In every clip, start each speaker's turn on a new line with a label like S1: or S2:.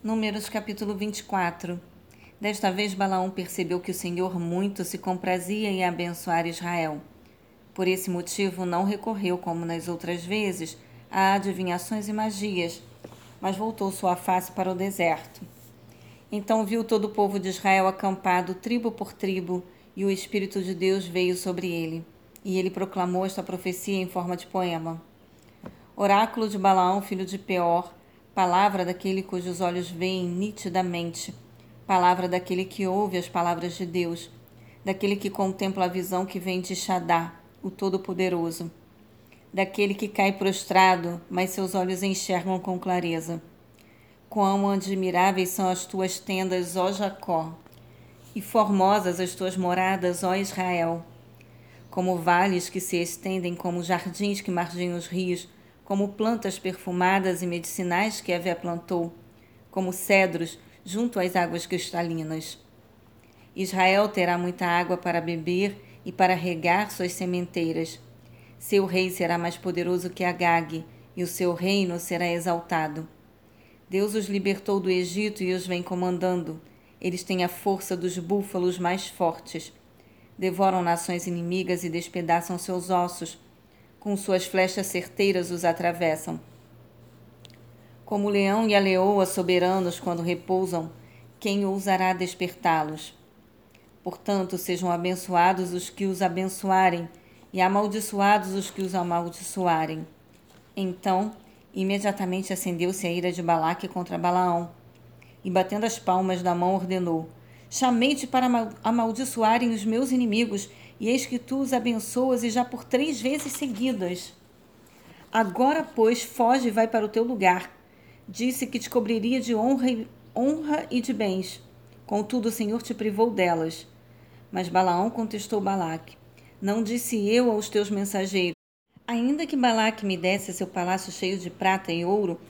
S1: Números capítulo 24 Desta vez Balaão percebeu que o Senhor muito se comprazia em abençoar Israel. Por esse motivo não recorreu, como nas outras vezes, a adivinhações e magias, mas voltou sua face para o deserto. Então viu todo o povo de Israel acampado, tribo por tribo, e o Espírito de Deus veio sobre ele. E ele proclamou esta profecia em forma de poema. Oráculo de Balaão, filho de Peor, palavra daquele cujos olhos veem nitidamente, palavra daquele que ouve as palavras de Deus, daquele que contempla a visão que vem de Shadá, o Todo-Poderoso, daquele que cai prostrado, mas seus olhos enxergam com clareza. Quão admiráveis são as tuas tendas, ó Jacó, e formosas as tuas moradas, ó Israel. Como vales que se estendem, como jardins que margem os rios, como plantas perfumadas e medicinais que Eva plantou, como cedros junto às águas cristalinas. Israel terá muita água para beber e para regar suas sementeiras. Seu rei será mais poderoso que Agag, e o seu reino será exaltado. Deus os libertou do Egito e os vem comandando. Eles têm a força dos búfalos mais fortes. Devoram nações inimigas e despedaçam seus ossos com suas flechas certeiras os atravessam. Como o leão e a leoa soberanos quando repousam, quem ousará despertá-los? Portanto, sejam abençoados os que os abençoarem, e amaldiçoados os que os amaldiçoarem. Então, imediatamente acendeu-se a ira de Balaque contra Balaão, e batendo as palmas da mão ordenou: Chamei-te para amaldiçoarem os meus inimigos e eis que tu os abençoas e já por três vezes seguidas. Agora, pois, foge e vai para o teu lugar. Disse que te cobriria de honra e, honra e de bens. Contudo, o Senhor te privou delas. Mas Balaão contestou Balaque: Não disse eu aos teus mensageiros: Ainda que Balaque me desse seu palácio cheio de prata e ouro,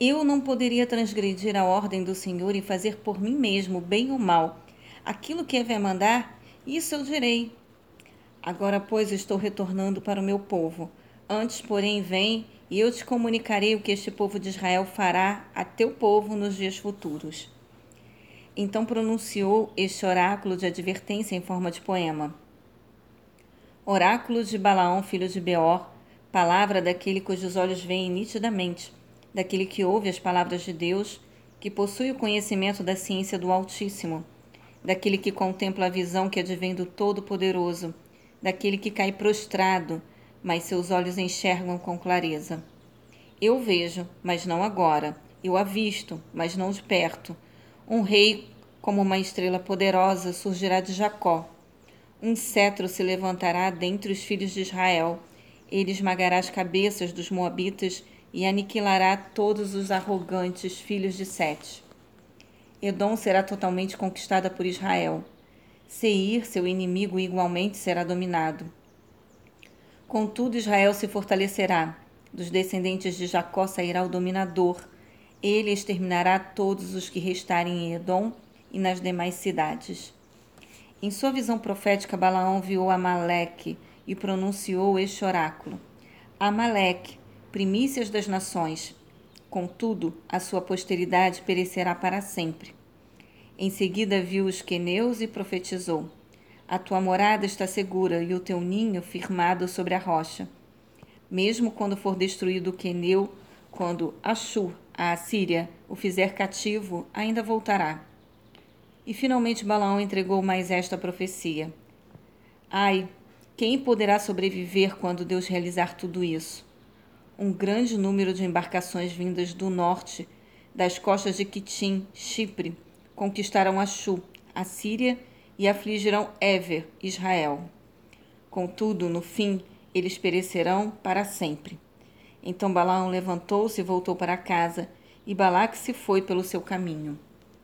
S1: eu não poderia transgredir a ordem do Senhor e fazer por mim mesmo, bem ou mal. Aquilo que é mandar, isso eu direi. Agora, pois, estou retornando para o meu povo. Antes, porém, vem e eu te comunicarei o que este povo de Israel fará a teu povo nos dias futuros. Então pronunciou este oráculo de advertência em forma de poema. Oráculo de Balaão, filho de Beor, palavra daquele cujos olhos veem nitidamente, daquele que ouve as palavras de Deus, que possui o conhecimento da ciência do Altíssimo, daquele que contempla a visão que advém do Todo-Poderoso daquele que cai prostrado, mas seus olhos enxergam com clareza. Eu vejo, mas não agora. Eu avisto, mas não de perto. Um rei, como uma estrela poderosa, surgirá de Jacó. Um cetro se levantará dentre os filhos de Israel. Ele esmagará as cabeças dos moabitas e aniquilará todos os arrogantes filhos de Sete. Edom será totalmente conquistada por Israel. Seir, seu inimigo, igualmente será dominado. Contudo, Israel se fortalecerá. Dos descendentes de Jacó sairá o dominador. Ele exterminará todos os que restarem em Edom e nas demais cidades. Em sua visão profética, Balaão viu Amaleque e pronunciou este oráculo: Amaleque, primícias das nações. Contudo, a sua posteridade perecerá para sempre. Em seguida viu os queneus e profetizou: A tua morada está segura e o teu ninho firmado sobre a rocha. Mesmo quando for destruído o queneu, quando Ashur, a Assíria, o fizer cativo, ainda voltará. E finalmente Balaão entregou mais esta profecia: Ai, quem poderá sobreviver quando Deus realizar tudo isso? Um grande número de embarcações vindas do norte, das costas de Quitim, Chipre, conquistarão Achu, a Síria, e afligirão Ever, Israel. Contudo, no fim, eles perecerão para sempre. Então Balaão levantou-se e voltou para casa, e Balaque se foi pelo seu caminho.